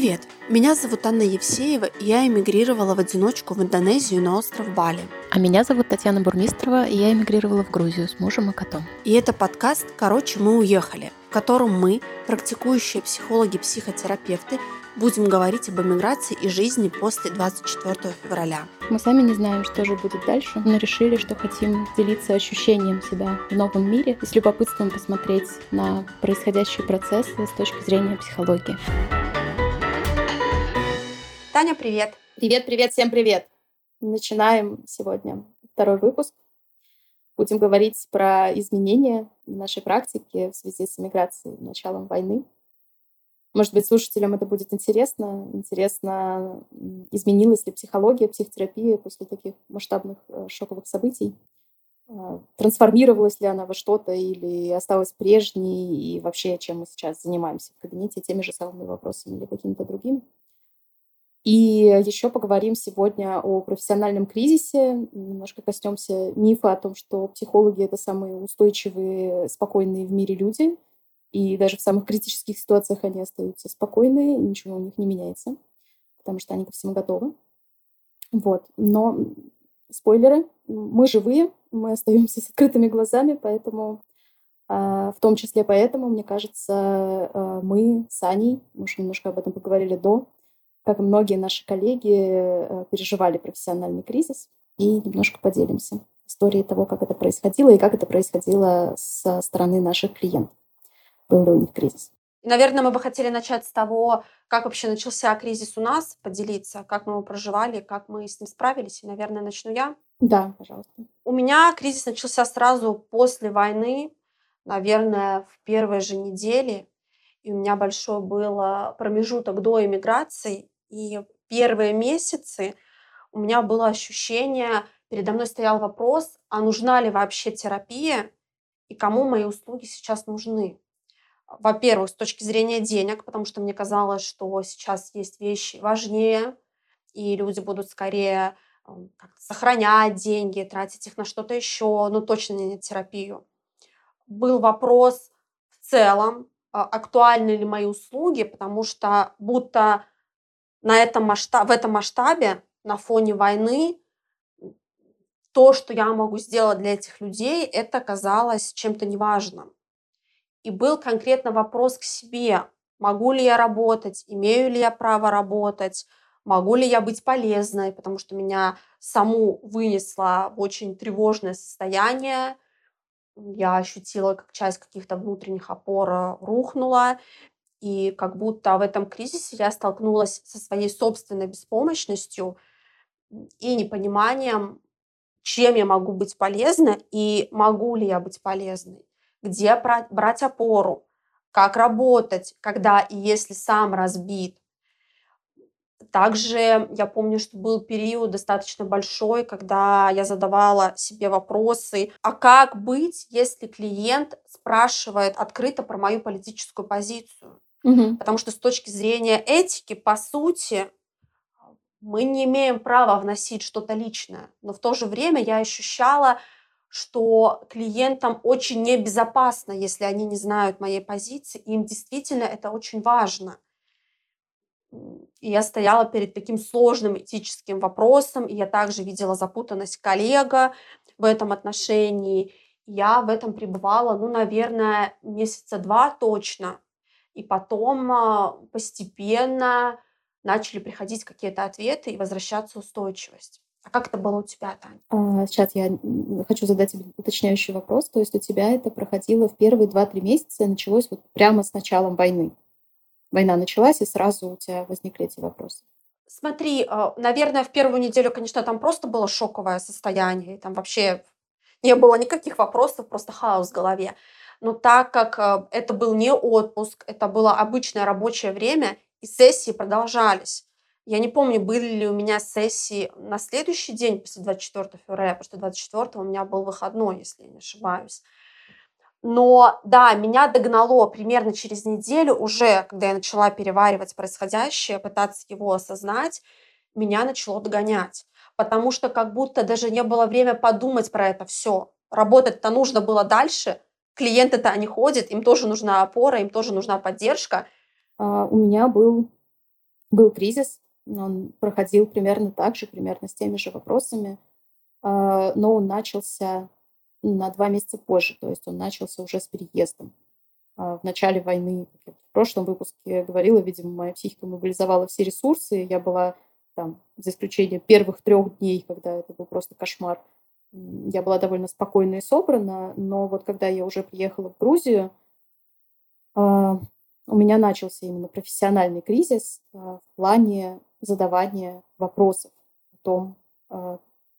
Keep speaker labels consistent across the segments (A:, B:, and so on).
A: Привет! Меня зовут Анна Евсеева, и я эмигрировала в одиночку в Индонезию на остров Бали.
B: А меня зовут Татьяна Бурмистрова, и я эмигрировала в Грузию с мужем и котом.
A: И это подкаст «Короче, мы уехали», в котором мы, практикующие психологи-психотерапевты, будем говорить об эмиграции и жизни после 24 февраля.
B: Мы сами не знаем, что же будет дальше, но решили, что хотим делиться ощущением себя в новом мире и с любопытством посмотреть на происходящие процессы с точки зрения психологии.
A: Таня, привет!
B: Привет, привет, всем привет! Начинаем сегодня второй выпуск. Будем говорить про изменения в нашей практике в связи с эмиграцией, началом войны. Может быть, слушателям это будет интересно. Интересно, изменилась ли психология, психотерапия после таких масштабных э, шоковых событий? Э, трансформировалась ли она во что-то или осталась прежней? И вообще, чем мы сейчас занимаемся в кабинете, теми же самыми вопросами или какими-то другими? И еще поговорим сегодня о профессиональном кризисе, немножко коснемся мифа о том, что психологи — это самые устойчивые, спокойные в мире люди, и даже в самых критических ситуациях они остаются спокойные, ничего у них не меняется, потому что они ко всему готовы. Вот. Но спойлеры, мы живые, мы остаемся с открытыми глазами, поэтому а, в том числе поэтому, мне кажется, а, мы с Аней, мы уже немножко об этом поговорили до, как и многие наши коллеги, э, переживали профессиональный кризис. И немножко поделимся историей того, как это происходило и как это происходило со стороны наших клиентов. Был ли у них кризис?
A: Наверное, мы бы хотели начать с того, как вообще начался кризис у нас, поделиться, как мы его проживали, как мы с ним справились. И, наверное, начну я.
B: Да, пожалуйста.
A: У меня кризис начался сразу после войны, наверное, в первой же неделе. И у меня большой был промежуток до эмиграции. И первые месяцы у меня было ощущение, передо мной стоял вопрос, а нужна ли вообще терапия и кому мои услуги сейчас нужны. Во-первых, с точки зрения денег, потому что мне казалось, что сейчас есть вещи важнее, и люди будут скорее сохранять деньги, тратить их на что-то еще, но точно не на терапию. Был вопрос в целом, актуальны ли мои услуги, потому что будто на этом масштаб, в этом масштабе, на фоне войны, то, что я могу сделать для этих людей, это казалось чем-то неважным. И был конкретно вопрос к себе, могу ли я работать, имею ли я право работать, могу ли я быть полезной, потому что меня саму вынесло в очень тревожное состояние, я ощутила, как часть каких-то внутренних опор э, рухнула, и как будто в этом кризисе я столкнулась со своей собственной беспомощностью и непониманием, чем я могу быть полезна и могу ли я быть полезной, где брать опору, как работать, когда и если сам разбит, также я помню, что был период достаточно большой, когда я задавала себе вопросы, а как быть, если клиент спрашивает открыто про мою политическую позицию? Угу. Потому что с точки зрения этики, по сути, мы не имеем права вносить что-то личное. Но в то же время я ощущала, что клиентам очень небезопасно, если они не знают моей позиции. Им действительно это очень важно. И я стояла перед таким сложным этическим вопросом, и я также видела запутанность коллега в этом отношении. Я в этом пребывала, ну, наверное, месяца два точно. И потом а, постепенно начали приходить какие-то ответы и возвращаться устойчивость. А как это было у тебя, Таня?
B: А, сейчас я хочу задать тебе уточняющий вопрос. То есть у тебя это проходило в первые два-три месяца, началось вот прямо с началом войны? Война началась, и сразу у тебя возникли эти вопросы?
A: Смотри, а, наверное, в первую неделю, конечно, там просто было шоковое состояние, там вообще не было никаких вопросов, просто хаос в голове. Но так как а, это был не отпуск, это было обычное рабочее время, и сессии продолжались. Я не помню, были ли у меня сессии на следующий день после 24 февраля, потому что 24 у меня был выходной, если я не ошибаюсь. Но да, меня догнало примерно через неделю уже, когда я начала переваривать происходящее, пытаться его осознать, меня начало догонять. Потому что как будто даже не было время подумать про это все. Работать-то нужно было дальше, клиенты-то они ходят, им тоже нужна опора, им тоже нужна поддержка.
B: А, у меня был был кризис, он проходил примерно так же, примерно с теми же вопросами, а, но он начался на два месяца позже, то есть он начался уже с переездом. А, в начале войны, в прошлом выпуске говорила, видимо, моя психика мобилизовала все ресурсы, я была там, за исключением первых трех дней, когда это был просто кошмар, я была довольно спокойна и собрана, но вот когда я уже приехала в Грузию, а, у меня начался именно профессиональный кризис в плане задавания вопросов о том,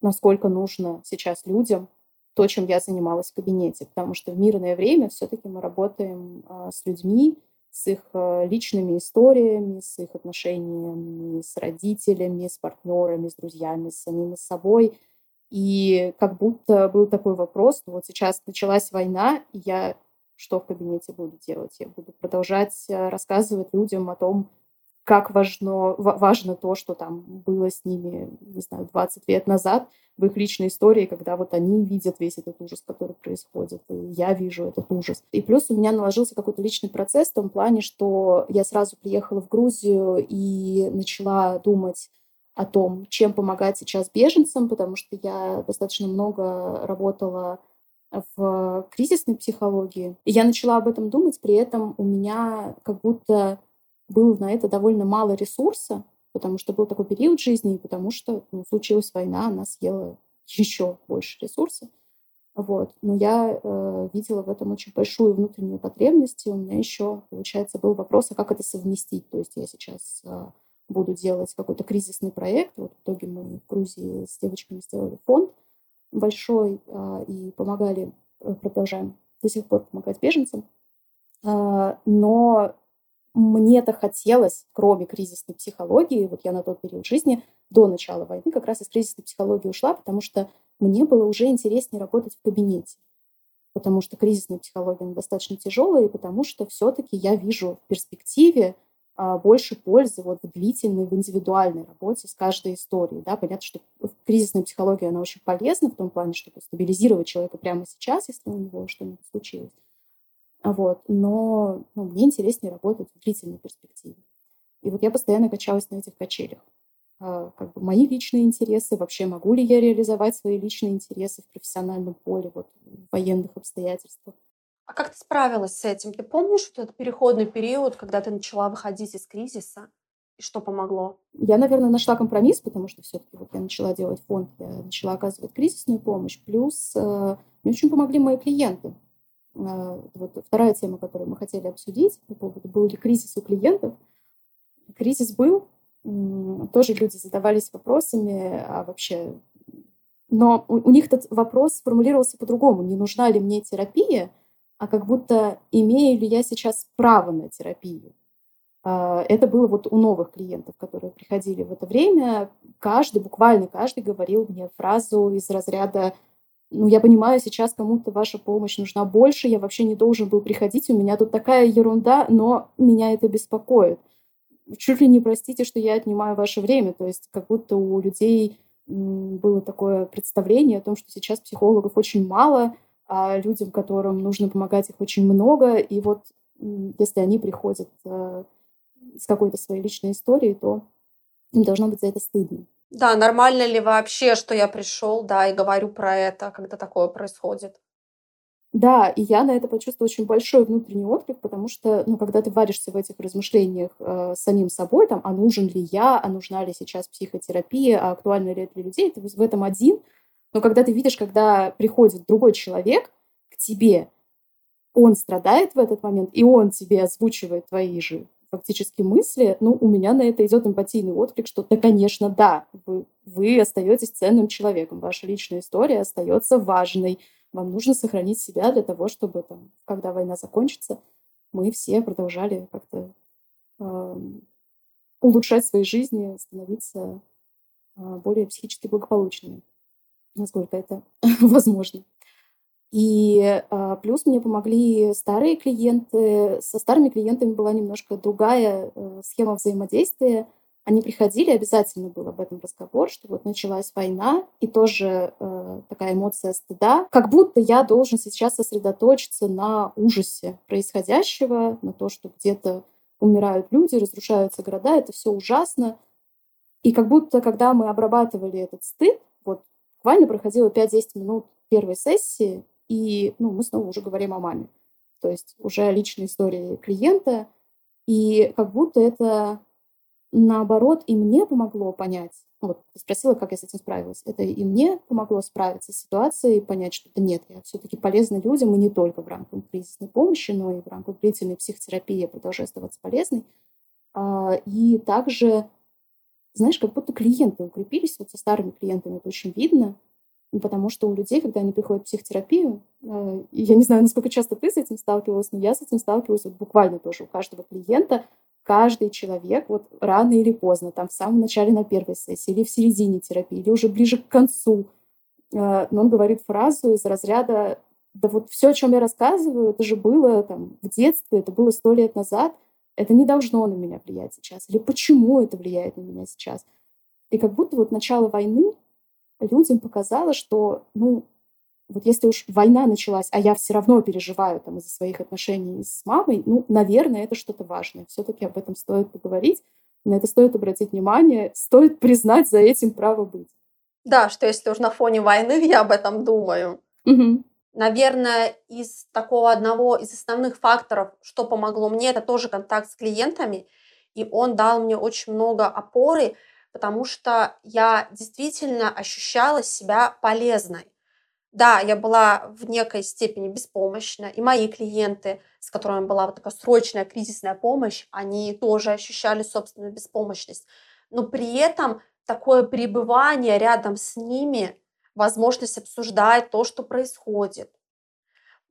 B: насколько нужно сейчас людям то, чем я занималась в кабинете, потому что в мирное время все-таки мы работаем а, с людьми, с их а, личными историями, с их отношениями с родителями, с партнерами, с друзьями, с самими собой. И как будто был такой вопрос, вот сейчас началась война, и я что в кабинете буду делать? Я буду продолжать а, рассказывать людям о том, как важно, важно то, что там было с ними, не знаю, 20 лет назад в их личной истории, когда вот они видят весь этот ужас, который происходит, и я вижу этот ужас. И плюс у меня наложился какой-то личный процесс в том плане, что я сразу приехала в Грузию и начала думать о том, чем помогать сейчас беженцам, потому что я достаточно много работала в кризисной психологии. И я начала об этом думать, при этом у меня как будто было на это довольно мало ресурса, потому что был такой период жизни, и потому что ну, случилась война, она съела еще больше ресурсов. Вот. Но я э, видела в этом очень большую внутреннюю потребность, и у меня еще, получается, был вопрос, а как это совместить. То есть я сейчас э, буду делать какой-то кризисный проект. Вот в итоге мы в Грузии с девочками сделали фонд большой э, и помогали, э, продолжаем до сих пор помогать беженцам. Э, но мне-то хотелось, кроме кризисной психологии, вот я на тот период жизни до начала войны как раз из кризисной психологии ушла, потому что мне было уже интереснее работать в кабинете. Потому что кризисная психология достаточно тяжелая, и потому что все-таки я вижу в перспективе а, больше пользы вот в длительной, в индивидуальной работе с каждой историей. Да? Понятно, что кризисная психология, она очень полезна в том плане, чтобы стабилизировать человека прямо сейчас, если у него что-нибудь случилось. Вот. Но ну, мне интереснее работать в длительной перспективе. И вот я постоянно качалась на этих качелях. А, как бы мои личные интересы, вообще могу ли я реализовать свои личные интересы в профессиональном поле, вот, в военных обстоятельствах.
A: А как ты справилась с этим? Ты помнишь вот этот переходный период, когда ты начала выходить из кризиса? И что помогло?
B: Я, наверное, нашла компромисс, потому что все-таки вот я начала делать фонд, я начала оказывать кризисную помощь. Плюс э, мне очень помогли мои клиенты. А, вот вторая тема, которую мы хотели обсудить по поводу, был ли кризис у клиентов. Кризис был, тоже люди задавались вопросами, а вообще... Но у, у них этот вопрос сформулировался по-другому. Не нужна ли мне терапия, а как будто имею ли я сейчас право на терапию. А, это было вот у новых клиентов, которые приходили в это время. Каждый, буквально каждый говорил мне фразу из разряда ну, я понимаю, сейчас кому-то ваша помощь нужна больше, я вообще не должен был приходить, у меня тут такая ерунда, но меня это беспокоит. Чуть ли не простите, что я отнимаю ваше время, то есть как будто у людей было такое представление о том, что сейчас психологов очень мало, а людям, которым нужно помогать, их очень много, и вот если они приходят э, с какой-то своей личной историей, то им должно быть за это стыдно.
A: Да, нормально ли вообще, что я пришел, да, и говорю про это, когда такое происходит?
B: Да, и я на это почувствовала очень большой внутренний отклик, потому что, ну, когда ты варишься в этих размышлениях э, самим собой, там, а нужен ли я, а нужна ли сейчас психотерапия, а актуально ли это для людей, ты в этом один. Но когда ты видишь, когда приходит другой человек к тебе, он страдает в этот момент, и он тебе озвучивает твои же фактически мысли, ну, у меня на это идет эмпатийный отклик, что да, конечно, да, вы, вы остаетесь ценным человеком, ваша личная история остается важной, вам нужно сохранить себя для того, чтобы, там, когда война закончится, мы все продолжали как-то э, улучшать свои жизни, становиться э, более психически благополучными, насколько это возможно. И а, плюс мне помогли старые клиенты. Со старыми клиентами была немножко другая э, схема взаимодействия. Они приходили, обязательно был об этом разговор, что вот началась война, и тоже э, такая эмоция стыда. Как будто я должен сейчас сосредоточиться на ужасе происходящего, на то, что где-то умирают люди, разрушаются города, это все ужасно. И как будто, когда мы обрабатывали этот стыд, вот буквально проходило 5-10 минут первой сессии, и ну, мы снова уже говорим о маме. То есть уже личной истории клиента. И как будто это наоборот и мне помогло понять, вот ты спросила, как я с этим справилась. Это и мне помогло справиться с ситуацией, понять, что да нет, я все-таки полезна людям, и не только в рамках кризисной помощи, но и в рамках длительной психотерапии я продолжаю оставаться полезной. А, и также, знаешь, как будто клиенты укрепились, вот со старыми клиентами это очень видно, потому что у людей, когда они приходят в психотерапию, а, я не знаю, насколько часто ты с этим сталкивалась, но я с этим сталкиваюсь вот буквально тоже у каждого клиента каждый человек вот рано или поздно, там в самом начале на первой сессии, или в середине терапии, или уже ближе к концу, э, но он говорит фразу из разряда «Да вот все, о чем я рассказываю, это же было там в детстве, это было сто лет назад, это не должно на меня влиять сейчас». Или «Почему это влияет на меня сейчас?» И как будто вот начало войны людям показало, что, ну, вот если уж война началась, а я все равно переживаю там из-за своих отношений с мамой, ну, наверное, это что-то важное. Все-таки об этом стоит поговорить, на это стоит обратить внимание, стоит признать за этим право быть.
A: Да, что если уж на фоне войны я об этом думаю.
B: Угу.
A: Наверное, из такого одного из основных факторов, что помогло мне, это тоже контакт с клиентами, и он дал мне очень много опоры, потому что я действительно ощущала себя полезной. Да, я была в некой степени беспомощна, и мои клиенты, с которыми была вот такая срочная кризисная помощь, они тоже ощущали собственную беспомощность. Но при этом такое пребывание рядом с ними, возможность обсуждать то, что происходит,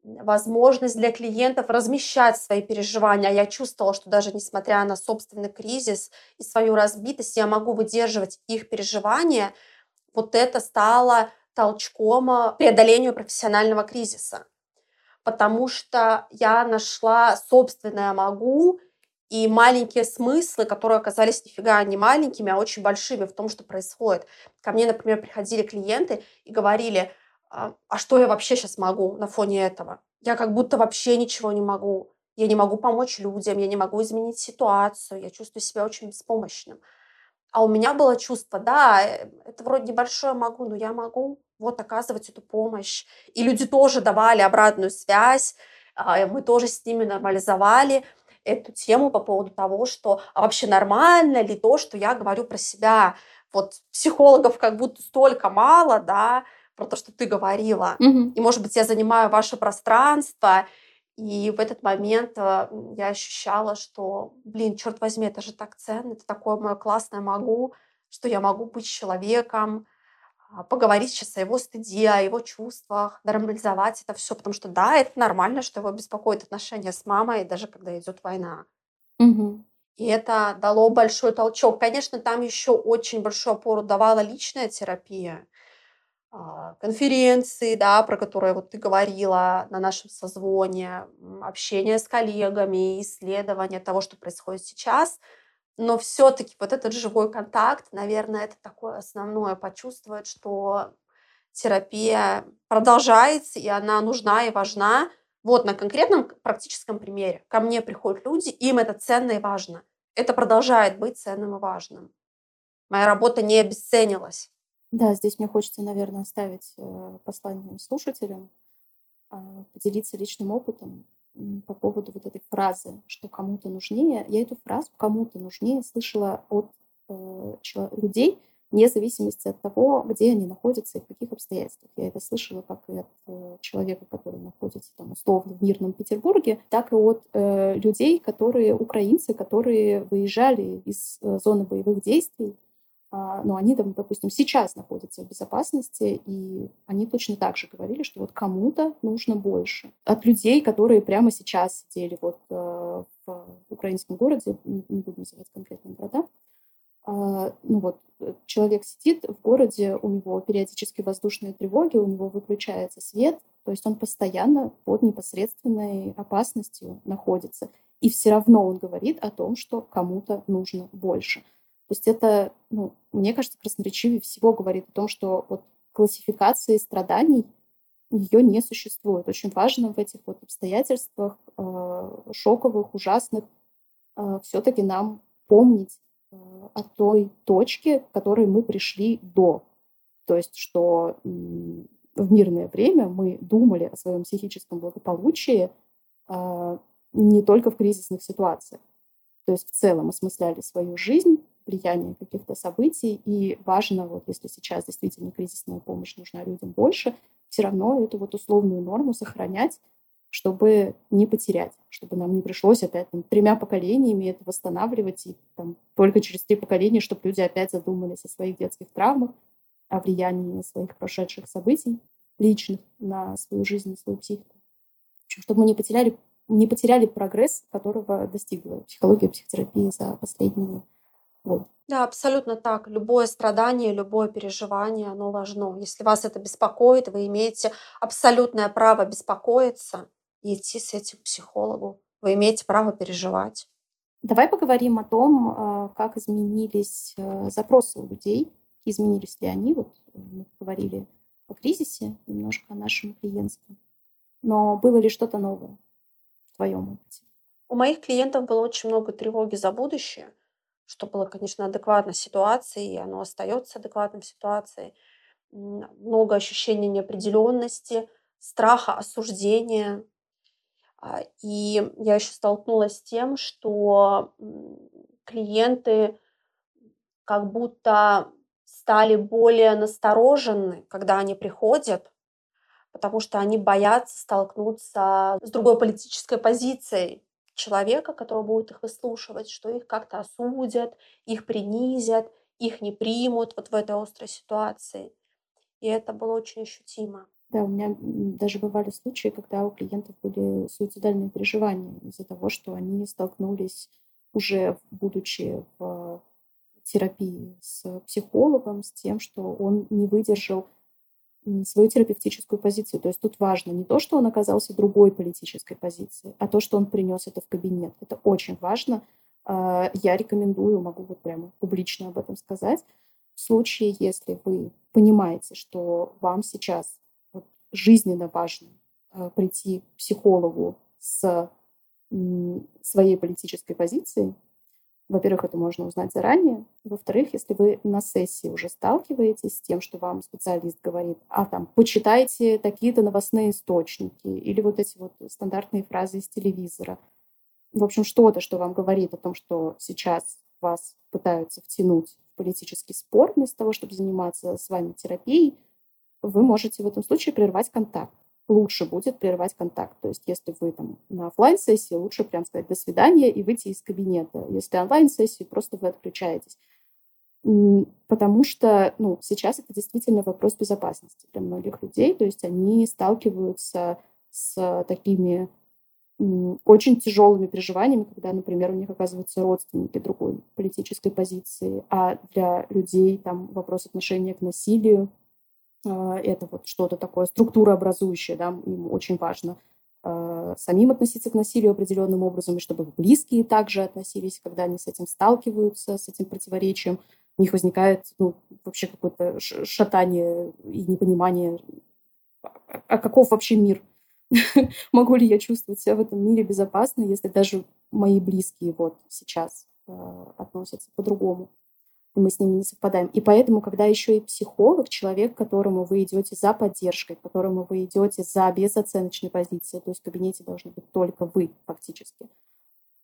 A: возможность для клиентов размещать свои переживания. А я чувствовала, что даже несмотря на собственный кризис и свою разбитость, я могу выдерживать их переживания. Вот это стало толчком а, преодолению профессионального кризиса. Потому что я нашла собственное могу и маленькие смыслы, которые оказались нифига не маленькими, а очень большими в том, что происходит. Ко мне, например, приходили клиенты и говорили, а, а что я вообще сейчас могу на фоне этого? Я как будто вообще ничего не могу. Я не могу помочь людям, я не могу изменить ситуацию, я чувствую себя очень беспомощным. А у меня было чувство, да, э, это вроде небольшое могу, но я могу вот оказывать эту помощь. И люди тоже давали обратную связь, а, мы тоже с ними нормализовали эту тему по поводу того, что а вообще нормально ли то, что я говорю про себя. Вот психологов как будто столько мало, да, про то, что ты говорила.
B: Mm-hmm.
A: И, может быть, я занимаю ваше пространство, и в этот момент э, я ощущала, что, блин, черт возьми, это же так ценно, это такое мое классное могу, что я могу быть человеком, а, поговорить сейчас о его стыде, о его чувствах, нормализовать это все, потому что да, это нормально, что его беспокоит отношения с мамой, даже когда идет война.
B: Угу.
A: И это дало большой толчок. Конечно, там еще очень большую опору давала личная терапия. А, конференции, да, про которые вот ты говорила на нашем созвоне, общение с коллегами, исследование того, что происходит сейчас. Но все-таки вот этот живой контакт, наверное, это такое основное почувствовать, что терапия продолжается, и она нужна и важна. Вот на конкретном практическом примере. Ко мне приходят люди, им это ценно и важно. Это продолжает быть ценным и важным. Моя работа не обесценилась.
B: Да, здесь мне хочется, наверное, оставить э, послание слушателям, а, поделиться личным опытом по поводу вот этой фразы, что кому-то нужнее. Я эту фразу «кому-то нужнее» слышала от э, людей, вне зависимости от того, где они находятся и в каких обстоятельствах. Я это слышала как и от э, человека, который находится там условно в мирном Петербурге, так и от э, людей, которые украинцы, которые выезжали из э, зоны боевых действий но они там, допустим, сейчас находятся в безопасности, и они точно так же говорили, что вот кому-то нужно больше. От людей, которые прямо сейчас сидели вот э, в украинском городе, не буду называть конкретные города, а, ну вот, э, человек сидит в городе, у него периодически воздушные тревоги, у него выключается свет, то есть он постоянно под непосредственной опасностью находится. И все равно он говорит о том, что кому-то нужно больше. То есть это, ну, мне кажется, красноречивее всего говорит о том, что вот классификации страданий ее не существует. Очень важно в этих вот обстоятельствах э, шоковых, ужасных э, все-таки нам помнить э, о той точке, к которой мы пришли до. То есть, что в мирное время мы думали о своем психическом благополучии э, не только в кризисных ситуациях. То есть в целом осмысляли свою жизнь, влияние каких-то событий, и важно, вот если сейчас действительно кризисная помощь нужна людям больше, все равно эту вот условную норму сохранять, чтобы не потерять, чтобы нам не пришлось опять там, тремя поколениями это восстанавливать, и там, только через три поколения, чтобы люди опять задумались о своих детских травмах, о влиянии своих прошедших событий личных на свою жизнь, на свою психику. Чтобы мы не потеряли, не потеряли прогресс, которого достигла психология, психотерапия за последние
A: Да, абсолютно так. Любое страдание, любое переживание, оно важно. Если вас это беспокоит, вы имеете абсолютное право беспокоиться и идти с этим к психологу. Вы имеете право переживать.
B: Давай поговорим о том, а, как изменились э, запросы у людей, изменились ли они. Вот мы говорили о кризисе, немножко о нашем клиентском. Но было ли что-то новое в твоем опыте?
A: У моих клиентов было очень много тревоги за будущее что было, конечно, адекватно ситуации, и оно остается адекватным ситуацией. Много ощущений неопределенности, страха, осуждения. А, и я еще столкнулась с тем, что клиенты как будто стали более насторожены, когда они приходят, потому что они боятся столкнуться с другой политической позицией человека, который будет их выслушивать, что их как-то осудят, их принизят, их не примут вот в этой острой ситуации. И это было очень ощутимо.
B: Да, у меня даже бывали случаи, когда у клиентов были суицидальные переживания из-за того, что они столкнулись уже будучи в терапии с психологом, с тем, что он не выдержал свою терапевтическую позицию. То есть тут важно не то, что он оказался другой политической позиции, а то, что он принес это в кабинет. Это очень важно. А, я рекомендую, могу вот прямо публично об этом сказать, в случае, если вы понимаете, что вам сейчас жизненно важно а, прийти к психологу с своей политической позицией, во-первых, это можно узнать заранее. Во-вторых, если вы на сессии уже сталкиваетесь с тем, что вам специалист говорит, а там, почитайте такие-то новостные источники или вот эти вот стандартные фразы из телевизора. В общем, что-то, что вам говорит о том, что сейчас вас пытаются втянуть в политический спор вместо того, чтобы заниматься с вами терапией, вы можете в этом случае прервать контакт лучше будет прервать контакт. То есть если вы там на офлайн сессии лучше прям сказать «до свидания» и выйти из кабинета. Если онлайн-сессии, просто вы отключаетесь. Потому что ну, сейчас это действительно вопрос безопасности для многих людей. То есть они сталкиваются с такими очень тяжелыми переживаниями, когда, например, у них оказываются родственники другой политической позиции, а для людей там вопрос отношения к насилию это вот что-то такое структурообразующее, да, им очень важно э, самим относиться к насилию определенным образом, и чтобы близкие также относились, когда они с этим сталкиваются, с этим противоречием, у них возникает ну, вообще какое-то шатание и непонимание, а каков вообще мир? Могу ли я чувствовать себя в этом мире безопасно, если даже мои близкие вот сейчас относятся по-другому? И мы с ними не совпадаем. И поэтому, когда еще и психолог, человек, которому вы идете за поддержкой, которому вы идете за безоценочной позицией, то есть в кабинете должны быть только вы фактически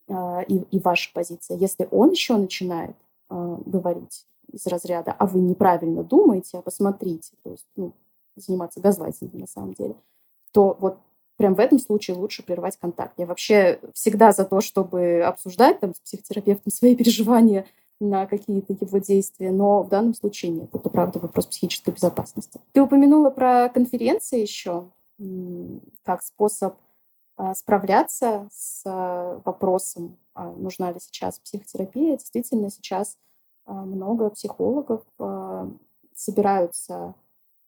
B: а, и, и ваша позиция. Если он еще начинает э, говорить из разряда, а вы неправильно думаете, а посмотрите, то есть ну, заниматься газлайтингом на самом деле, то вот прям в этом случае лучше прервать контакт. Я вообще всегда за то, чтобы обсуждать там, с психотерапевтом свои переживания, на какие-то его действия, но в данном случае нет. Это, правда, вопрос психической безопасности. Ты упомянула про конференции еще как способ а, справляться с а, вопросом, а, нужна ли сейчас психотерапия. Действительно, сейчас много психологов собираются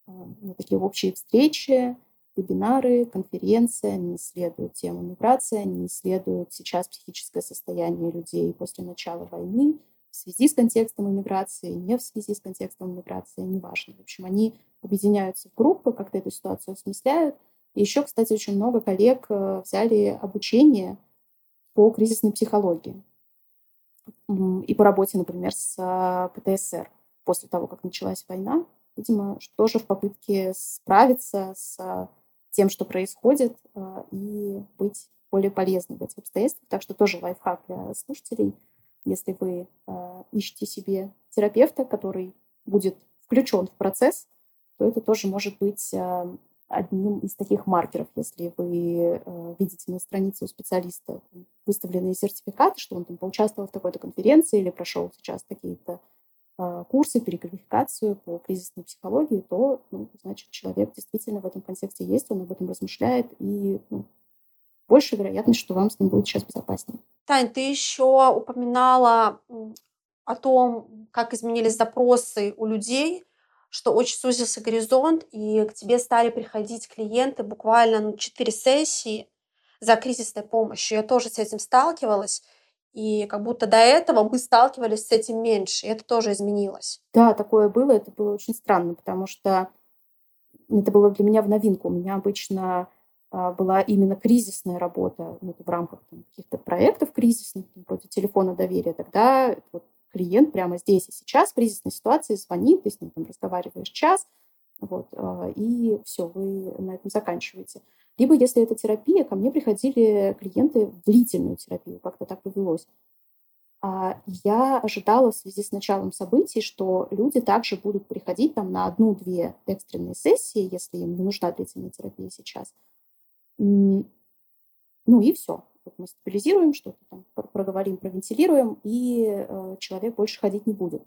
B: на такие общие встречи, вебинары, конференции, они исследуют тему миграции, они исследуют сейчас психическое состояние людей после начала войны, в связи с контекстом иммиграции, не в связи с контекстом иммиграции, неважно. В общем, они объединяются в группы, как-то эту ситуацию осмысляют. И еще, кстати, очень много коллег э, взяли обучение по кризисной психологии. и по работе, например, с а, ПТСР после того, как началась война. Видимо, тоже в попытке справиться с тем, что происходит, и быть более полезным в этих обстоятельствах. Так что тоже лайфхак для слушателей. Если вы ищете себе терапевта, который будет включен в процесс, то это тоже может быть одним из таких маркеров, если вы э, видите на странице у специалиста выставленные сертификаты, что он там поучаствовал в такой-то конференции или прошел сейчас какие-то э, курсы, переквалификацию по кризисной психологии, то, ну, значит, человек действительно в этом контексте есть, он об этом размышляет, и ну, больше вероятность, что вам с ним будет сейчас безопаснее.
A: Тань, ты еще упоминала о том, как изменились запросы у людей что очень сузился горизонт, и к тебе стали приходить клиенты буквально на 4 сессии за кризисной помощью. Я тоже с этим сталкивалась, и как будто до этого мы сталкивались с этим меньше, и это тоже изменилось.
B: Да, такое было, это было очень странно, потому что это было для меня в новинку. У меня обычно была именно кризисная работа ну, в рамках там, каких-то проектов кризисных, вроде телефона доверия. Тогда вот, клиент прямо здесь и сейчас в кризисной ситуации звонит, ты с ним там разговариваешь час, вот, а, и все, вы на этом заканчиваете. Либо, если это терапия, ко мне приходили клиенты в длительную терапию, как-то так повелось. А я ожидала в связи с началом событий, что люди также будут приходить там на одну-две экстренные сессии, если им не нужна длительная терапия сейчас. Ну и все. Вот мы стабилизируем что-то там, проговорим, провентилируем, и э, человек больше ходить не будет.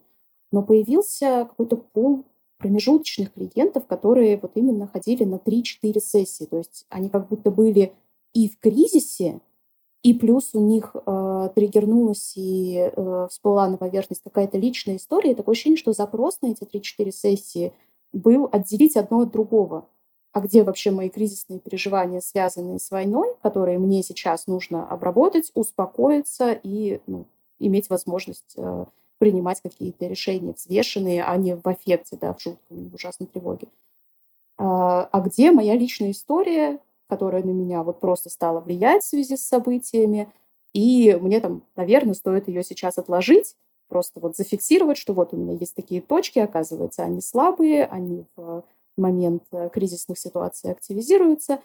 B: Но появился какой-то пол промежуточных клиентов, которые вот именно ходили на 3-4 сессии. То есть они как будто были и в кризисе, и плюс у них э, триггернулась и э, всплыла на поверхность какая-то личная история. И такое ощущение, что запрос на эти 3-4 сессии был отделить одно от другого а где вообще мои кризисные переживания, связанные с войной, которые мне сейчас нужно обработать, успокоиться и ну, иметь возможность э, принимать какие-то решения взвешенные, а не в аффекте, да, в жутком, в ужасной тревоге. А, а где моя личная история, которая на меня вот просто стала влиять в связи с событиями, и мне там, наверное, стоит ее сейчас отложить, просто вот зафиксировать, что вот у меня есть такие точки, оказывается, они слабые, они в момент э, кризисных ситуаций активизируется.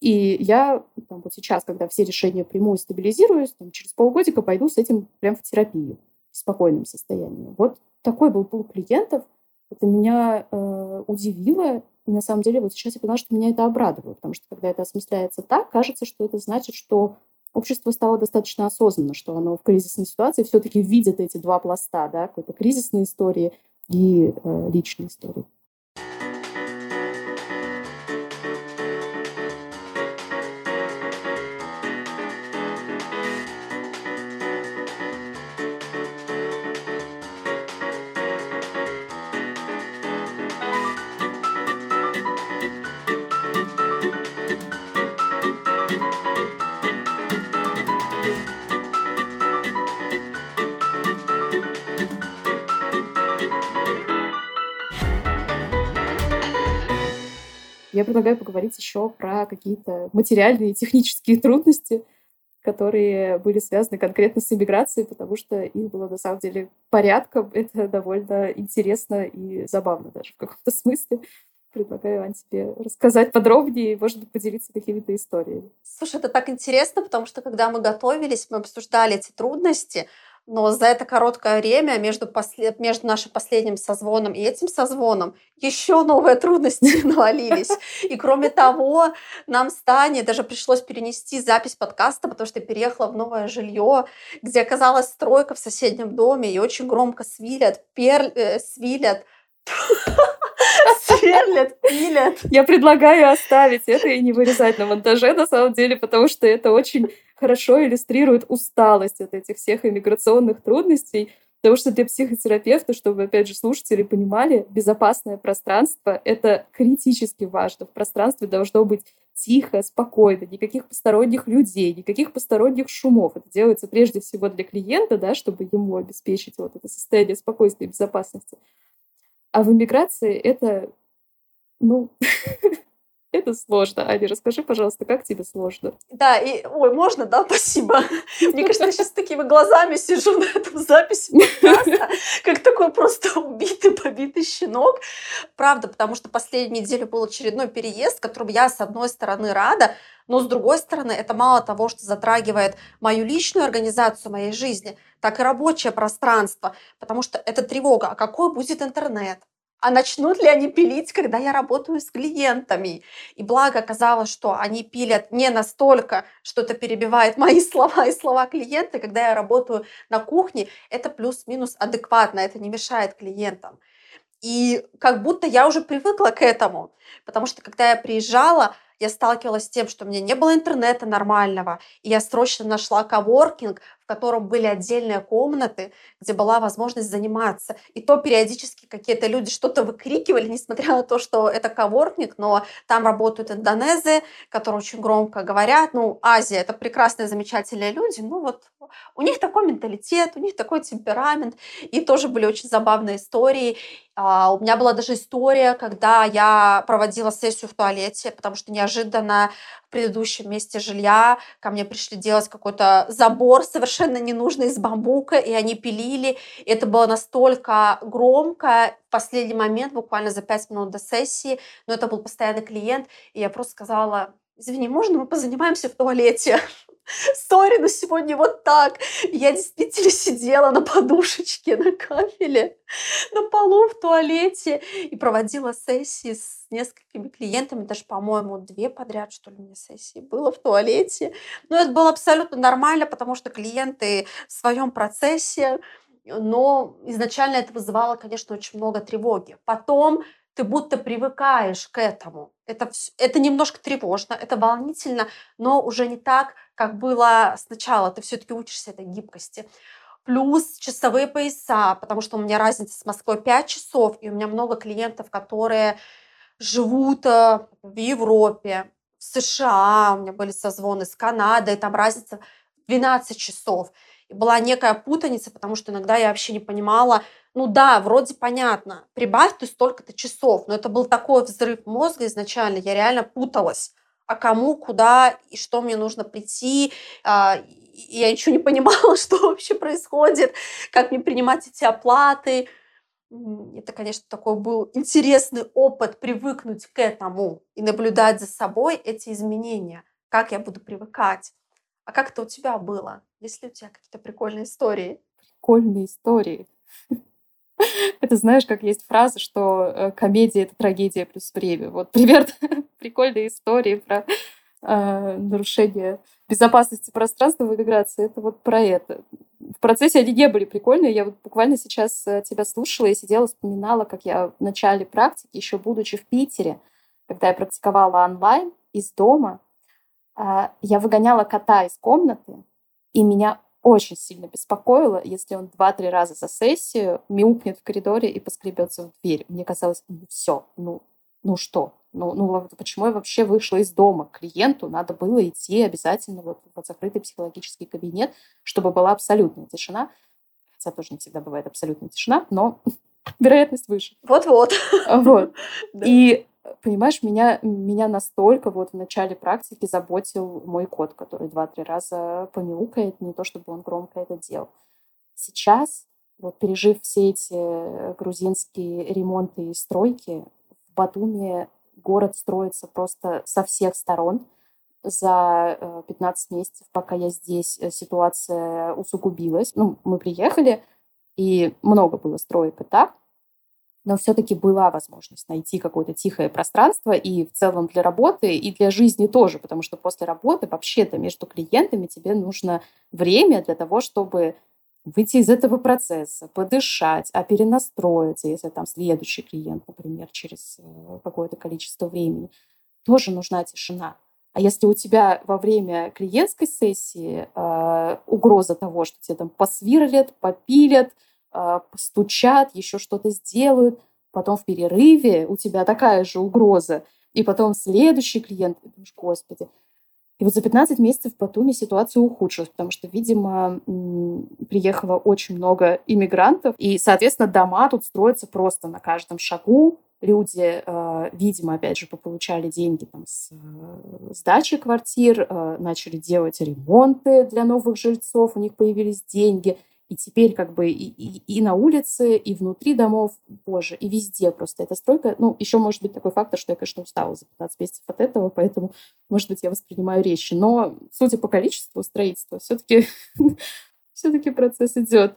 B: И я там, вот сейчас, когда все решения приму и стабилизируюсь, там, через полгодика пойду с этим прям в терапию в спокойном состоянии. Вот такой был пул клиентов. Это меня э, удивило. И на самом деле вот сейчас я поняла, что меня это обрадовало, потому что когда это осмысляется так, кажется, что это значит, что общество стало достаточно осознанно, что оно в кризисной ситуации все-таки видит эти два пласта, да, какой-то кризисной истории и э, личной истории. Предлагаю поговорить еще про какие-то материальные и технические трудности, которые были связаны конкретно с иммиграцией, потому что их было на самом деле порядком. Это довольно интересно и забавно даже в каком-то смысле. Предлагаю, Ань, тебе рассказать подробнее и, может быть, поделиться какими-то историями.
A: Слушай, это так интересно, потому что когда мы готовились, мы обсуждали эти трудности, но за это короткое время между, после... между нашим последним созвоном и этим созвоном еще новые трудности навалились. И кроме того, нам с Таней даже пришлось перенести запись подкаста, потому что я переехала в новое жилье, где оказалась стройка в соседнем доме, и очень громко свилят, пер... э, свилят Сверлят, пилят.
B: Я предлагаю оставить это и не вырезать на монтаже, на самом деле, потому что это очень хорошо иллюстрирует усталость от этих всех иммиграционных трудностей, Потому что для психотерапевта, чтобы, опять же, слушатели понимали, безопасное пространство — это критически важно. В пространстве должно быть тихо, спокойно, никаких посторонних людей, никаких посторонних шумов. Это делается прежде всего для клиента, да, чтобы ему обеспечить вот это состояние спокойствия и безопасности. А в иммиграции это, ну, Это сложно. Аня, расскажи, пожалуйста, как тебе сложно?
A: Да, и, ой, можно, да, спасибо. Мне кажется, я сейчас с такими глазами сижу на этом записи подкаста, как такой просто убитый, побитый щенок. Правда, потому что последнюю неделю был очередной переезд, которым я, с одной стороны, рада, но с другой стороны, это мало того, что затрагивает мою личную организацию моей жизни, так и рабочее пространство, потому что это тревога, а какой будет интернет, а начнут ли они пилить, когда я работаю с клиентами. И благо оказалось, что они пилят не настолько, что это перебивает мои слова и слова клиента. Когда я работаю на кухне, это плюс-минус адекватно, это не мешает клиентам. И как будто я уже привыкла к этому, потому что когда я приезжала, я сталкивалась с тем, что у меня не было интернета нормального, и я срочно нашла коворкинг, в котором были отдельные комнаты, где была возможность заниматься. И то периодически какие-то люди что-то выкрикивали, несмотря на то, что это коворкинг, но там работают индонезы, которые очень громко говорят. Ну, Азия — это прекрасные, замечательные люди, ну вот у них такой менталитет, у них такой темперамент, и тоже были очень забавные истории. А, у меня была даже история, когда я проводила сессию в туалете, потому что неожиданно в предыдущем месте жилья ко мне пришли делать какой-то забор совершенно ненужный из бамбука, и они пилили. Это было настолько громко в последний момент, буквально за пять минут до сессии, но это был постоянный клиент, и я просто сказала, извини, можно мы позанимаемся в туалете? Сори, но сегодня вот так. Я действительно сидела на подушечке на кафеле, на полу в туалете и проводила сессии с несколькими клиентами, даже, по-моему, две подряд, что ли, у меня сессии было в туалете. Но это было абсолютно нормально, потому что клиенты в своем процессе, но изначально это вызывало, конечно, очень много тревоги. Потом ты будто привыкаешь к этому. Это, это немножко тревожно, это волнительно, но уже не так, как было сначала. Ты все-таки учишься этой гибкости. Плюс часовые пояса, потому что у меня разница с Москвой 5 часов, и у меня много клиентов, которые живут э, в Европе, в США, у меня были созвоны с Канадой, там разница 12 часов. И была некая путаница, потому что иногда я вообще не понимала, ну да, вроде понятно, прибавь ты столько-то часов, но это был такой взрыв мозга изначально, я реально путалась, а кому, куда и что мне нужно прийти, а, я ничего не понимала, что вообще происходит, как мне принимать эти оплаты. Это, конечно, такой был интересный опыт привыкнуть к этому и наблюдать за собой эти изменения, как я буду привыкать. А как это у тебя было? Есть ли у тебя какие-то прикольные истории?
B: Прикольные истории. Это знаешь, как есть фраза, что э, комедия — это трагедия плюс время. Вот пример прикольной истории про э, нарушение безопасности пространства в эмиграции. Это вот про это. В процессе они не были прикольные. Я вот буквально сейчас э, тебя слушала и сидела, вспоминала, как я в начале практики, еще будучи в Питере, когда я практиковала онлайн из дома, э, я выгоняла кота из комнаты, и меня очень сильно беспокоило, если он два-три раза за сессию мяукнет в коридоре и поскребется в дверь. Мне казалось, ну все, ну, ну что? Ну, ну почему я вообще вышла из дома к клиенту? Надо было идти обязательно вот в закрытый психологический кабинет, чтобы была абсолютная тишина. Хотя тоже не всегда бывает абсолютная тишина, но вероятность выше.
A: Вот-вот.
B: Вот. И понимаешь, меня, меня настолько вот в начале практики заботил мой кот, который два-три раза помяукает, не то чтобы он громко это делал. Сейчас, вот пережив все эти грузинские ремонты и стройки, в Батуми город строится просто со всех сторон. За 15 э, месяцев, пока я здесь, э, ситуация усугубилась. Ну, мы приехали, и много было строек и так, но все-таки была возможность найти какое-то тихое пространство и в целом для работы, и для жизни тоже, потому что после работы вообще-то между клиентами тебе нужно время для того, чтобы выйти из этого процесса, подышать, а перенастроиться, если там следующий клиент, например, через э, какое-то количество времени, тоже нужна тишина. А если у тебя во время клиентской сессии э, угроза того, что тебе там посвирлят, попилят, постучат, еще что-то сделают. Потом в перерыве у тебя такая же угроза. И потом следующий клиент. Ты думаешь, господи. И вот за 15 месяцев в Батуми ситуация ухудшилась, потому что, видимо, приехало очень много иммигрантов, и, соответственно, дома тут строятся просто на каждом шагу, люди, э, видимо, опять же, получали деньги там, с сдачи квартир, начали делать ремонты для новых жильцов, у них появились деньги – и теперь как бы и, и, и на улице, и внутри домов, боже, и везде просто эта стройка. Ну, еще может быть такой фактор, что я, конечно, устала за 15 месяцев от этого, поэтому, может быть, я воспринимаю резче. Но, судя по количеству строительства, все-таки все-таки процесс идет.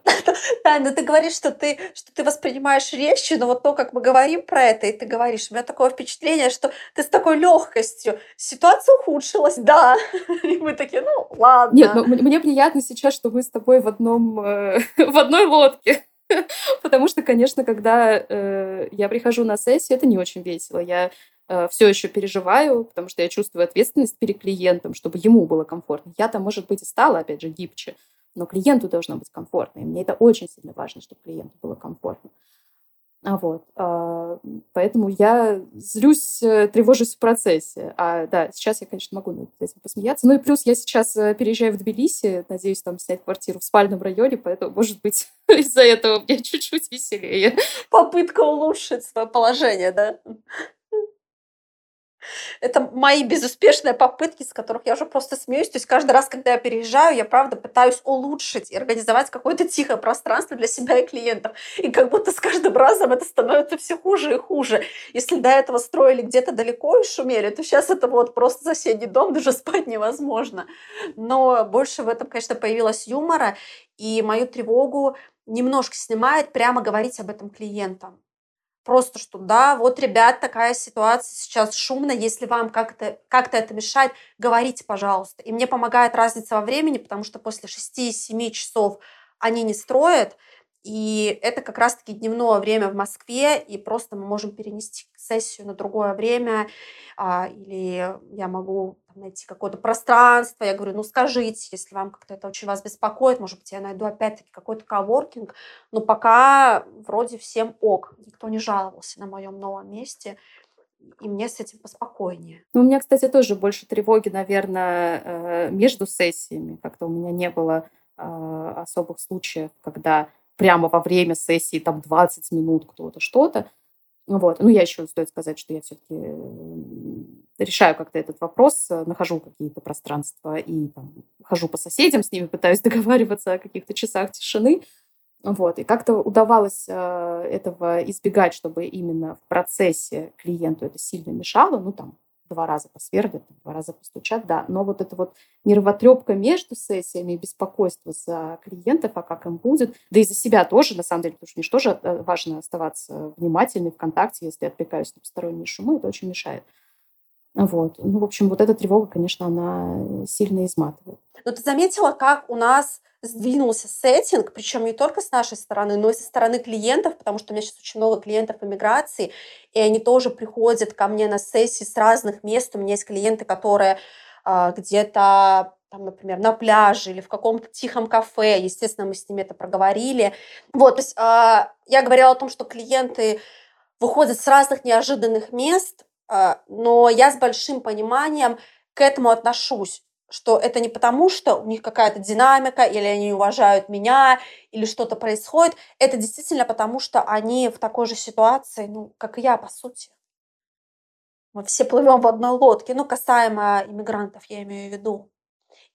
A: Да, но ты говоришь, что ты, что ты воспринимаешь резче, но вот то, как мы говорим про это, и ты говоришь, у меня такое впечатление, что ты с такой легкостью. Ситуация ухудшилась, да. И мы такие, ну, ладно.
B: Нет, но мне приятно сейчас, что мы с тобой в одном, э, в одной лодке. Потому что, конечно, когда э, я прихожу на сессию, это не очень весело. Я э, все еще переживаю, потому что я чувствую ответственность перед клиентом, чтобы ему было комфортно. Я там, может быть, и стала, опять же, гибче но клиенту должно быть комфортно. И мне это очень сильно важно, чтобы клиенту было комфортно. А вот, а, поэтому я злюсь, э, тревожусь в процессе. А да, сейчас я, конечно, могу над этим посмеяться. Ну и плюс я сейчас э, переезжаю в Тбилиси, надеюсь там снять квартиру в спальном районе, поэтому, может быть, из-за этого мне чуть-чуть веселее.
A: Попытка улучшить свое положение, да? Это мои безуспешные попытки, с которых я уже просто смеюсь. То есть каждый раз, когда я переезжаю, я правда пытаюсь улучшить и организовать какое-то тихое пространство для себя и клиентов. И как будто с каждым разом это становится все хуже и хуже. Если до этого строили где-то далеко и шумели, то сейчас это вот просто соседний дом, даже спать невозможно. Но больше в этом, конечно, появилось юмора, и мою тревогу немножко снимает прямо говорить об этом клиентам. Просто что, да, вот, ребят, такая ситуация сейчас шумно, если вам как-то как это мешает, говорите, пожалуйста. И мне помогает разница во времени, потому что после 6-7 часов они не строят, и это как раз-таки дневное время в Москве, и просто мы можем перенести сессию на другое время, а, или я могу найти какое-то пространство. Я говорю, ну скажите, если вам как-то это очень вас беспокоит, может быть, я найду опять-таки какой-то коворкинг, но пока вроде всем ок, никто не жаловался на моем новом месте, и мне с этим поспокойнее.
B: Ну, у меня, кстати, тоже больше тревоги, наверное, э, между сессиями. Как-то у меня не было э, особых случаев, когда прямо во время сессии там 20 минут кто-то что-то. Вот. Ну, я еще стоит сказать, что я все-таки решаю как-то этот вопрос, э, нахожу какие-то пространства и там, хожу по соседям с ними, пытаюсь договариваться о каких-то часах тишины. Вот. И как-то удавалось э, этого избегать, чтобы именно в процессе клиенту это сильно мешало. Ну, там, два раза посверлят, два раза постучат, да. Но вот эта вот нервотрепка между сессиями, беспокойство за клиентов, а как им будет, да и за себя тоже, на самом деле, потому что мне же тоже э, важно оставаться внимательной в контакте, если отвлекаюсь на посторонние шумы, это очень мешает. Вот. Ну, в общем, вот эта тревога, конечно, она сильно изматывает.
A: Но ты заметила, как у нас сдвинулся сеттинг, причем не только с нашей стороны, но и со стороны клиентов, потому что у меня сейчас очень много клиентов иммиграции, и они тоже приходят ко мне на сессии с разных мест. У меня есть клиенты, которые э, где-то там, например, на пляже или в каком-то тихом кафе. Естественно, мы с ними это проговорили. Вот, то есть э, я говорила о том, что клиенты выходят с разных неожиданных мест, э, но я с большим пониманием к этому отношусь что это не потому, что у них какая-то динамика, или они уважают меня, или что-то происходит. Это действительно потому, что они в такой же ситуации, ну, как и я, по сути. Мы все плывем в одной лодке, ну, касаемо иммигрантов, я имею в виду.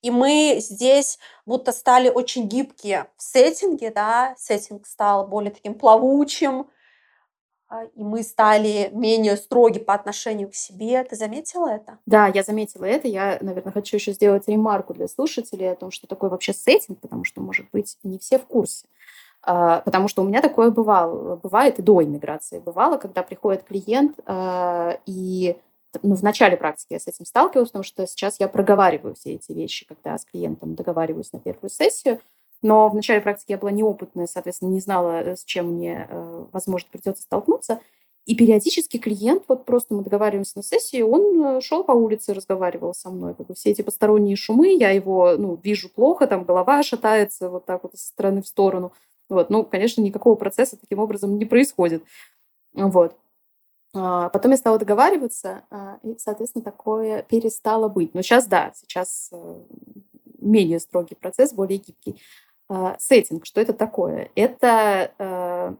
A: И мы здесь будто стали очень гибкие в сеттинге, да, сеттинг стал более таким плавучим, и мы стали менее строги по отношению к себе. Ты заметила это?
B: Да, я заметила это. Я, наверное, хочу еще сделать ремарку для слушателей о том, что такое вообще сеттинг, потому что, может быть, не все в курсе. А, потому что у меня такое бывало, бывает и до иммиграции. Бывало, когда приходит клиент, а, и ну, в начале практики я с этим сталкивалась, потому что сейчас я проговариваю все эти вещи, когда с клиентом договариваюсь на первую сессию. Но в начале практики я была неопытная, соответственно, не знала, э, с чем мне, э, возможно, придется столкнуться. И периодически клиент, вот просто мы договариваемся на сессии, он э, шел по улице, разговаривал со мной. Как бы все эти посторонние шумы, я его ну, вижу плохо, там голова шатается вот так вот со стороны в сторону. Вот. Ну, конечно, никакого процесса таким образом не происходит. Вот. А, потом я стала договариваться, а, и, соответственно, такое перестало быть. Но сейчас, да, сейчас менее строгий процесс, более гибкий. А, сеттинг, что это такое? Это э,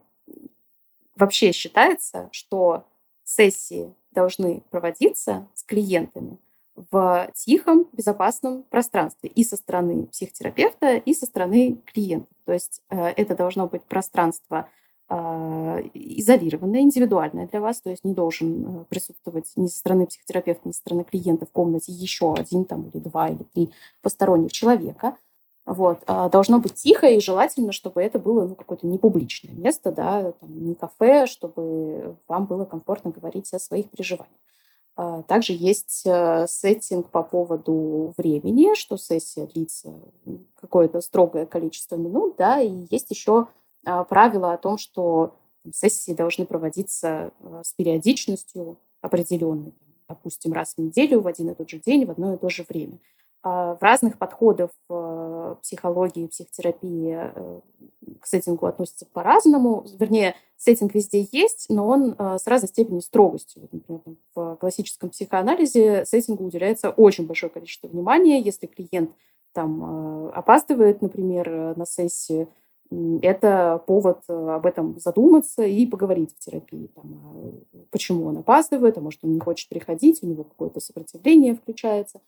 B: вообще считается, что сессии должны проводиться с клиентами в тихом, безопасном пространстве и со стороны психотерапевта, и со стороны клиента. То есть э, это должно быть пространство а, изолированное, индивидуальное для вас, то есть не должен э, присутствовать ни со стороны психотерапевта, ни со стороны клиента в комнате еще один там, или два или три посторонних человека. Вот. А должно быть тихо, и желательно, чтобы это было ну, какое-то непубличное место, да, там, не кафе, чтобы вам было комфортно говорить о своих переживаниях. А, также есть э, сеттинг по поводу времени, что сессия длится какое-то строгое количество минут, да, и есть еще а, правило о том, что сессии должны проводиться э, с периодичностью определенной, допустим, раз в неделю, в один и тот же день, в одно и то же время. А, в разных подходах в психологии, психотерапии э, к сеттингу относятся по-разному. Вернее, сеттинг везде есть, но он э, с разной степенью строгости. Например, в классическом психоанализе сеттингу уделяется очень большое количество внимания. Если клиент там опаздывает, например, на сессию, это повод э, об этом задуматься и поговорить в терапии. Там, почему он опаздывает, а может, он не хочет приходить, у него какое-то сопротивление включается.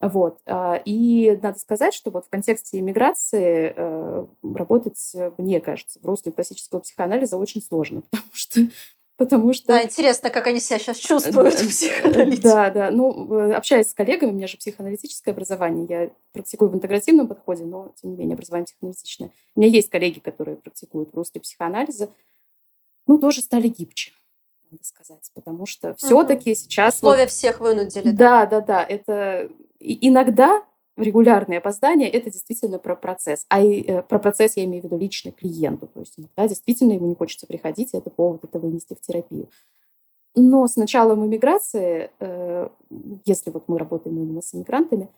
B: Вот. А, и надо сказать, что вот в контексте иммиграции э, работать, мне кажется, в русле классического психоанализа очень сложно, потому что Потому что...
A: Да, интересно, как они себя сейчас чувствуют в
B: психоаналитике. Да, да. Ну, э, общаясь с коллегами, у меня же психоаналитическое образование, я практикую в интегративном подходе, но, тем не менее, образование психоаналитичное. У меня есть коллеги, которые практикуют в русле психоанализа, ну, тоже стали гибче, надо сказать, потому что все-таки угу. сейчас...
A: Условия вот... всех вынудили.
B: Да, да, да, да. Это иногда регулярные опоздания – это действительно про процесс. А и, э, про процесс я имею в виду лично клиенту. То есть иногда действительно ему не хочется приходить, и это повод это вынести в терапию. Но с началом иммиграции, э, если вот мы работаем именно с иммигрантами,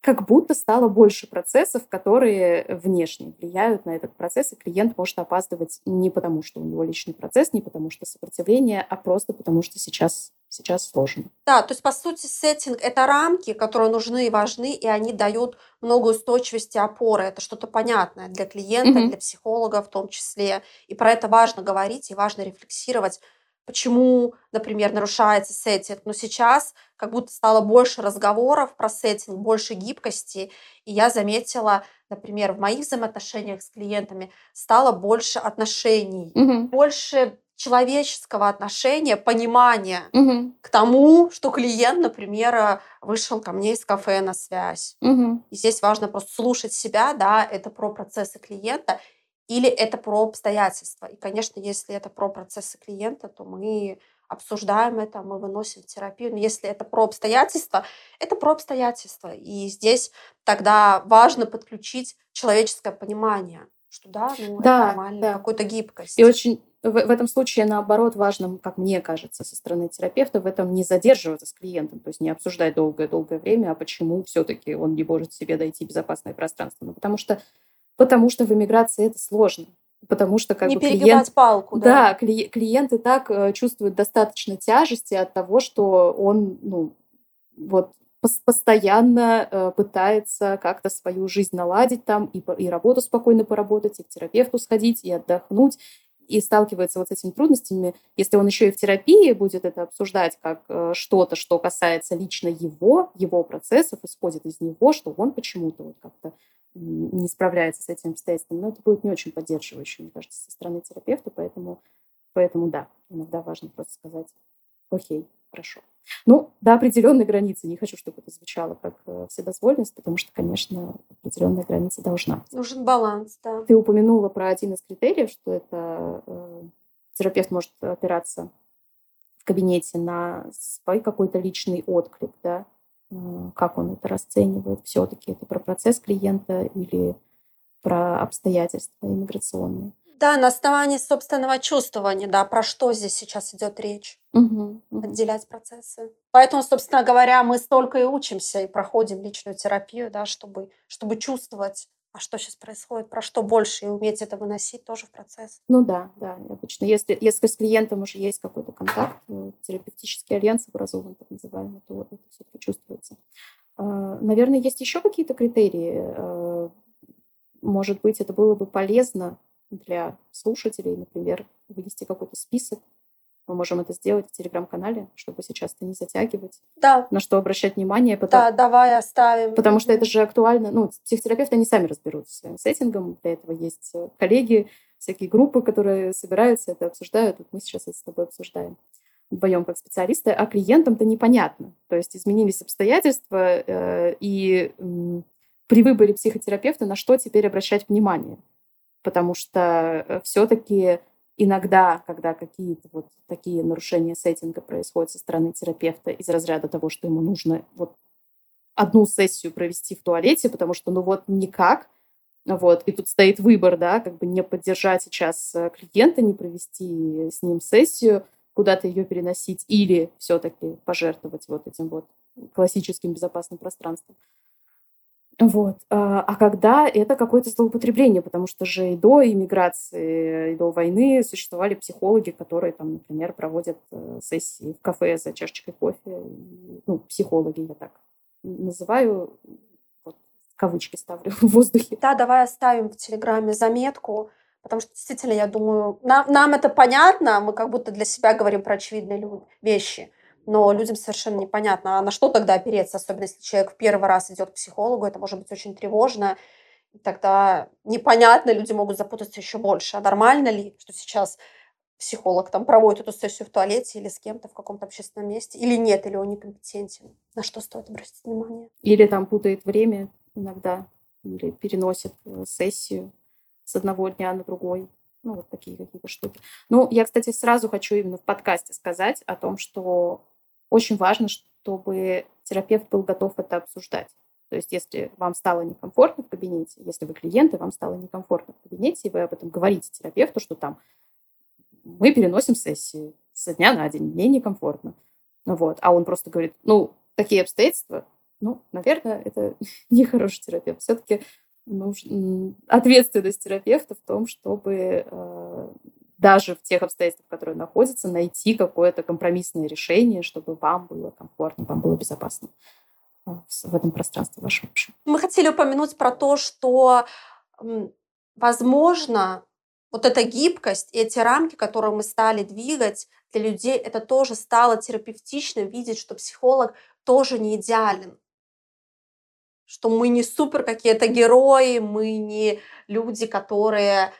B: как будто стало больше процессов, которые внешне влияют на этот процесс, и клиент может опаздывать не потому, что у него личный процесс, не потому, что сопротивление, а просто потому, что сейчас, сейчас сложно.
A: Да, то есть, по сути, сеттинг – это рамки, которые нужны и важны, и они дают много устойчивости, опоры. Это что-то понятное для клиента, mm-hmm. для психолога в том числе. И про это важно говорить, и важно рефлексировать, почему, например, нарушается сеттинг. Но сейчас как будто стало больше разговоров про сеттинг, больше гибкости. И я заметила, например, в моих взаимоотношениях с клиентами стало больше отношений, угу. больше человеческого отношения, понимания угу. к тому, что клиент, например, вышел ко мне из кафе на связь. Угу. И здесь важно просто слушать себя, да, это про процессы клиента, или это про обстоятельства. И, конечно, если это про процессы клиента, то мы обсуждаем это, мы выносим терапию. Но если это про обстоятельства, это про обстоятельства. И здесь тогда важно подключить человеческое понимание, что да, ну, да, это нормально, да. какую-то гибкость.
B: И очень в, в этом случае, наоборот, важно, как мне кажется, со стороны терапевта в этом не задерживаться с клиентом, то есть не обсуждать долгое-долгое время, а почему все-таки он не может себе дойти в безопасное пространство. Ну, потому что потому что в эмиграции это сложно. Потому что как
A: не
B: бы
A: клиент, палку,
B: да, да кли, клиент и так э, чувствует достаточно тяжести от того, что он, ну, вот постоянно э, пытается как-то свою жизнь наладить там и, и работу спокойно поработать, и к терапевту сходить, и отдохнуть, и сталкивается вот с этими трудностями, если он еще и в терапии будет это обсуждать как э, что-то, что касается лично его, его процессов, исходит из него, что он почему-то вот как-то не справляется с этим обстоятельством, но это будет не очень поддерживающе, мне кажется, со стороны терапевта, поэтому, поэтому да, иногда важно просто сказать, окей, хорошо. Ну, до определенной границы. Не хочу, чтобы это звучало как э, вседозволенность, потому что, конечно, определенная граница должна быть.
A: Нужен баланс, да.
B: Ты упомянула про один из критериев, что это э, терапевт может опираться в кабинете на свой какой-то личный отклик, да, как он это расценивает, все-таки это про процесс клиента или про обстоятельства иммиграционные.
A: Да, на основании собственного чувствования, да, про что здесь сейчас идет речь. Угу, угу. Отделять процессы. Поэтому, собственно говоря, мы столько и учимся и проходим личную терапию, да, чтобы, чтобы чувствовать а что сейчас происходит, про что больше, и уметь это выносить тоже в процесс.
B: Ну да, да, обычно. Если, если с клиентом уже есть какой-то контакт, э, терапевтический альянс образован, так называемый, то это все-таки чувствуется. А, наверное, есть еще какие-то критерии. Э, может быть, это было бы полезно для слушателей, например, вывести какой-то список Мы можем это сделать в телеграм-канале, чтобы сейчас это не затягивать.
A: Да.
B: На что обращать внимание.
A: Потому... Да, давай оставим.
B: Потому что это же актуально. Ну, психотерапевты, они сами разберутся с своим сеттингом. Для этого есть э, коллеги, всякие группы, которые собираются, это обсуждают. Вот мы сейчас это с тобой обсуждаем вдвоем как специалисты, а клиентам-то непонятно. То есть изменились обстоятельства, э, и э, при выборе психотерапевта на что теперь обращать внимание? Потому что э, все-таки иногда, когда какие-то вот такие нарушения сеттинга происходят со стороны терапевта из разряда того, что ему нужно вот одну сессию провести в туалете, потому что ну вот никак, вот, и тут стоит выбор, да, как бы не поддержать сейчас э, клиента, не провести с ним сессию, куда-то ее переносить или все-таки пожертвовать вот этим вот классическим безопасным пространством. Вот. А, а когда это какое-то злоупотребление, потому что же и до иммиграции, и до войны существовали психологи, которые, там, например, проводят э, сессии в кафе за чашечкой кофе. Ну, психологи я так называю, вот, кавычки ставлю в воздухе.
A: Да, давай оставим в Телеграме заметку, потому что действительно, я думаю, нам, нам это понятно, мы как будто для себя говорим про очевидные вещи – но людям совершенно непонятно, а на что тогда опереться, особенно если человек в первый раз идет к психологу, это может быть очень тревожно, и тогда непонятно, люди могут запутаться еще больше. А нормально ли, что сейчас психолог там проводит эту сессию в туалете или с кем-то в каком-то общественном месте, или нет, или он некомпетентен. На что стоит обратить внимание?
B: Или там путает время иногда, или переносит э, сессию с одного дня на другой. Ну, вот такие какие-то штуки. Ну, я, кстати, сразу хочу именно в подкасте сказать о том, что очень важно, чтобы терапевт был готов это обсуждать. То есть если вам стало некомфортно в кабинете, если вы клиенты, вам стало некомфортно в кабинете, и вы об этом говорите терапевту, что там мы переносим сессии со дня на день, мне некомфортно. Вот. А он просто говорит, ну, такие обстоятельства, ну, наверное, это не хороший терапевт. Все-таки нужна ответственность терапевта в том, чтобы э, даже в тех обстоятельствах, в которых находится, найти какое-то компромиссное решение, чтобы вам было комфортно, вам было безопасно а, в этом пространстве вашем общем.
A: Мы хотели упомянуть про то, что, возможно, вот эта гибкость, эти рамки, которые мы стали двигать для людей, это тоже стало терапевтично видеть, что психолог тоже не идеален, что мы не супер какие-то герои, мы не люди, которые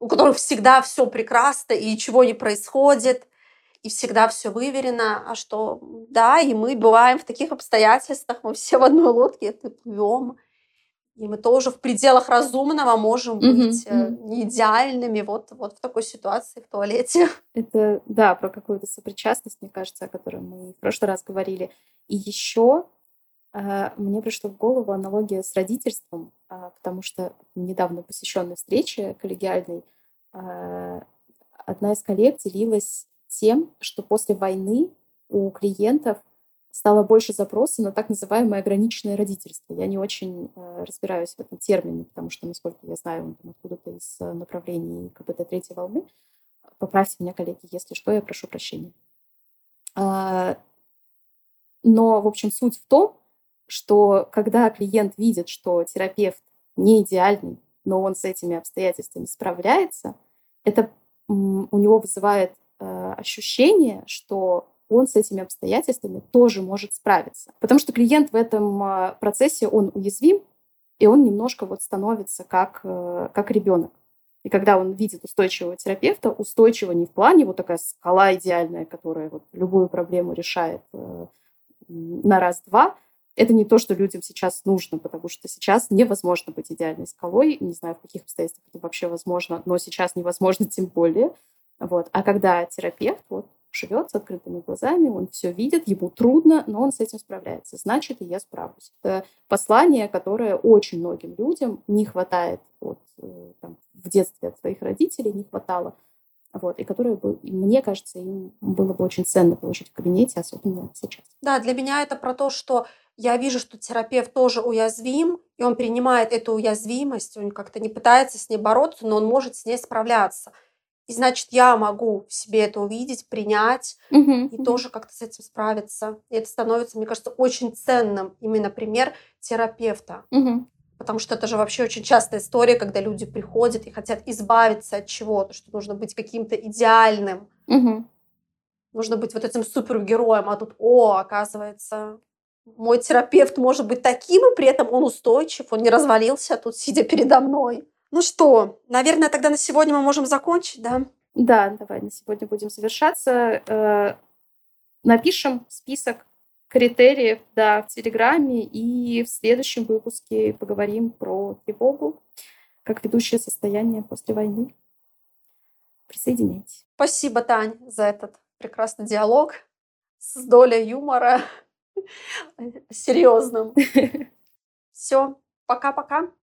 A: у которых всегда все прекрасно и ничего не происходит, и всегда все выверено, а что да, и мы бываем в таких обстоятельствах, мы все в одной лодке это плывем, и мы тоже в пределах разумного можем быть mm-hmm. не идеальными вот, вот в такой ситуации в туалете.
B: Это, да, про какую-то сопричастность, мне кажется, о которой мы в прошлый раз говорили. И еще мне пришла в голову аналогия с родительством, э, потому что недавно посещенной встрече коллегиальной а, одна из коллег делилась тем, что после войны у клиентов стало больше запроса на так называемое ограниченное родительство. Я не очень разбираюсь в этом термине, потому что, насколько я знаю, он там откуда-то из направлений КБТ третьей волны. Поправьте меня, коллеги, если что, я прошу прощения. А, но, в общем, суть в том, что когда клиент видит, что терапевт не идеальный, но он с этими обстоятельствами справляется, это у него вызывает э, ощущение, что он с этими обстоятельствами тоже может справиться. Потому что клиент в этом э, процессе, он уязвим, и он немножко вот становится как, э, как ребенок. И когда он видит устойчивого терапевта, устойчиво не в плане вот такая скала идеальная, которая вот любую проблему решает на раз-два, это не то, что людям сейчас нужно, потому что сейчас невозможно быть идеальной скалой. Не знаю, в каких обстоятельствах это вообще возможно, но сейчас невозможно тем более. Вот. А когда терапевт вот, живет с открытыми глазами, он все видит, ему трудно, но он с этим справляется. Значит, и я справлюсь. Это послание, которое очень многим людям не хватает вот, э, там, в детстве от своих родителей, не хватало вот, и которые бы, мне кажется, им было бы очень ценно получить в кабинете, особенно сейчас.
A: Да, для меня это про то, что я вижу, что терапевт тоже уязвим, и он принимает эту уязвимость, он как-то не пытается с ней бороться, но он может с ней справляться. И значит, я могу в себе это увидеть, принять uh-huh, и uh-huh. тоже как-то с этим справиться. И это становится, мне кажется, очень ценным именно пример терапевта.
B: Uh-huh.
A: Потому что это же вообще очень частая история, когда люди приходят и хотят избавиться от чего-то, что нужно быть каким-то идеальным,
B: Мгм.
A: нужно быть вот этим супергероем, а тут, о, оказывается, мой терапевт может быть таким, и при этом он устойчив, он не развалился тут, сидя передо мной. Ну что, наверное, тогда на сегодня мы можем закончить, да?
B: Да, давай на сегодня будем завершаться. Э, Напишем список критериев да, в Телеграме и в следующем выпуске поговорим про тревогу как ведущее состояние после войны. Присоединяйтесь.
A: Спасибо, Тань, за этот прекрасный диалог с долей юмора серьезным. Все, пока-пока.